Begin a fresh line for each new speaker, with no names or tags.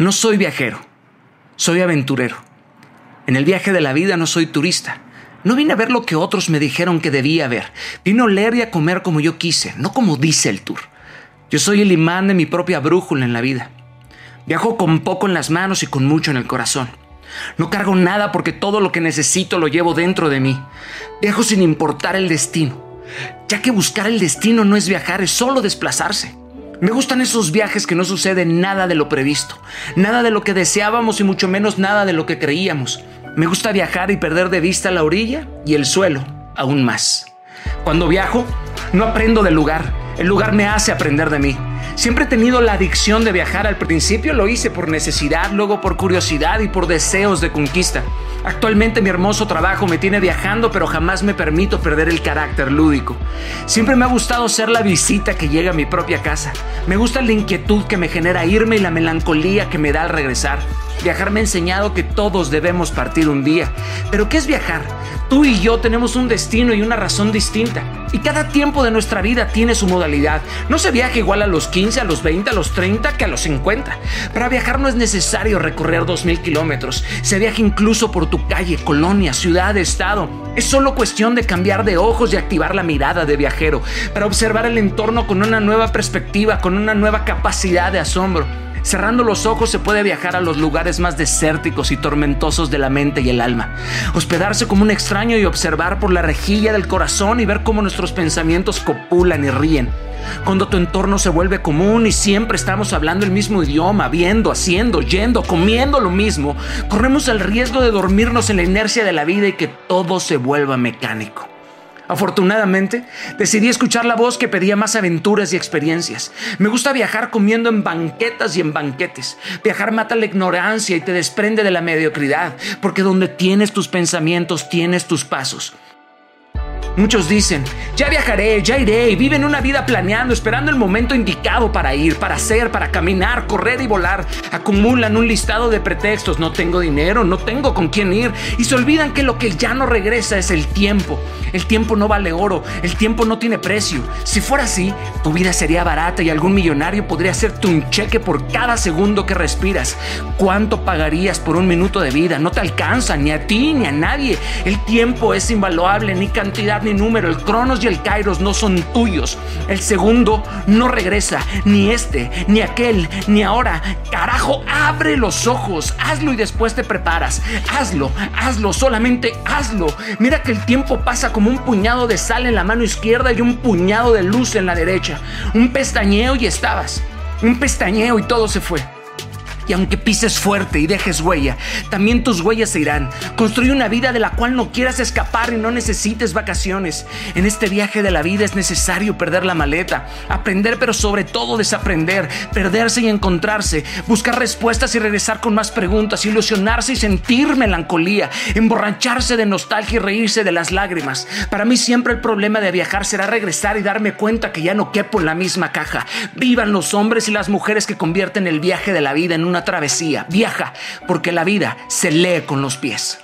No soy viajero, soy aventurero. En el viaje de la vida no soy turista. No vine a ver lo que otros me dijeron que debía ver. Vine a oler y a comer como yo quise, no como dice el tour. Yo soy el imán de mi propia brújula en la vida. Viajo con poco en las manos y con mucho en el corazón. No cargo nada porque todo lo que necesito lo llevo dentro de mí. Viajo sin importar el destino, ya que buscar el destino no es viajar, es solo desplazarse. Me gustan esos viajes que no sucede nada de lo previsto, nada de lo que deseábamos y mucho menos nada de lo que creíamos. Me gusta viajar y perder de vista la orilla y el suelo, aún más. Cuando viajo, no aprendo del lugar, el lugar me hace aprender de mí. Siempre he tenido la adicción de viajar. Al principio lo hice por necesidad, luego por curiosidad y por deseos de conquista. Actualmente mi hermoso trabajo me tiene viajando, pero jamás me permito perder el carácter lúdico. Siempre me ha gustado ser la visita que llega a mi propia casa. Me gusta la inquietud que me genera irme y la melancolía que me da al regresar. Viajar me ha enseñado que todos debemos partir un día. Pero ¿qué es viajar? Tú y yo tenemos un destino y una razón distinta. Y cada tiempo de nuestra vida tiene su modalidad. No se viaja igual a los 15, a los 20, a los 30 que a los 50. Para viajar no es necesario recorrer 2.000 kilómetros. Se viaja incluso por tu calle, colonia, ciudad, estado. Es solo cuestión de cambiar de ojos y activar la mirada de viajero para observar el entorno con una nueva perspectiva, con una nueva capacidad de asombro. Cerrando los ojos se puede viajar a los lugares más desérticos y tormentosos de la mente y el alma. Hospedarse como un extraño y observar por la rejilla del corazón y ver cómo nuestros pensamientos copulan y ríen. Cuando tu entorno se vuelve común y siempre estamos hablando el mismo idioma, viendo, haciendo, yendo, comiendo lo mismo, corremos el riesgo de dormirnos en la inercia de la vida y que todo se vuelva mecánico. Afortunadamente, decidí escuchar la voz que pedía más aventuras y experiencias. Me gusta viajar comiendo en banquetas y en banquetes. Viajar mata la ignorancia y te desprende de la mediocridad, porque donde tienes tus pensamientos, tienes tus pasos. Muchos dicen, ya viajaré, ya iré y viven una vida planeando, esperando el momento indicado para ir, para hacer, para caminar, correr y volar. Acumulan un listado de pretextos, no tengo dinero, no tengo con quién ir y se olvidan que lo que ya no regresa es el tiempo. El tiempo no vale oro, el tiempo no tiene precio. Si fuera así, tu vida sería barata y algún millonario podría hacerte un cheque por cada segundo que respiras. ¿Cuánto pagarías por un minuto de vida? No te alcanza ni a ti ni a nadie. El tiempo es invaluable, ni cantidad ni número, el Cronos y el Kairos no son tuyos. El segundo no regresa, ni este, ni aquel, ni ahora. Carajo, abre los ojos, hazlo y después te preparas. Hazlo, hazlo, solamente hazlo. Mira que el tiempo pasa como un puñado de sal en la mano izquierda y un puñado de luz en la derecha. Un pestañeo y estabas. Un pestañeo y todo se fue. Y aunque pises fuerte y dejes huella, también tus huellas se irán. Construye una vida de la cual no quieras escapar y no necesites vacaciones. En este viaje de la vida es necesario perder la maleta, aprender pero sobre todo desaprender, perderse y encontrarse, buscar respuestas y regresar con más preguntas, ilusionarse y sentir melancolía, emborracharse de nostalgia y reírse de las lágrimas. Para mí siempre el problema de viajar será regresar y darme cuenta que ya no quepo en la misma caja. Vivan los hombres y las mujeres que convierten el viaje de la vida en travesía, viaja, porque la vida se lee con los pies.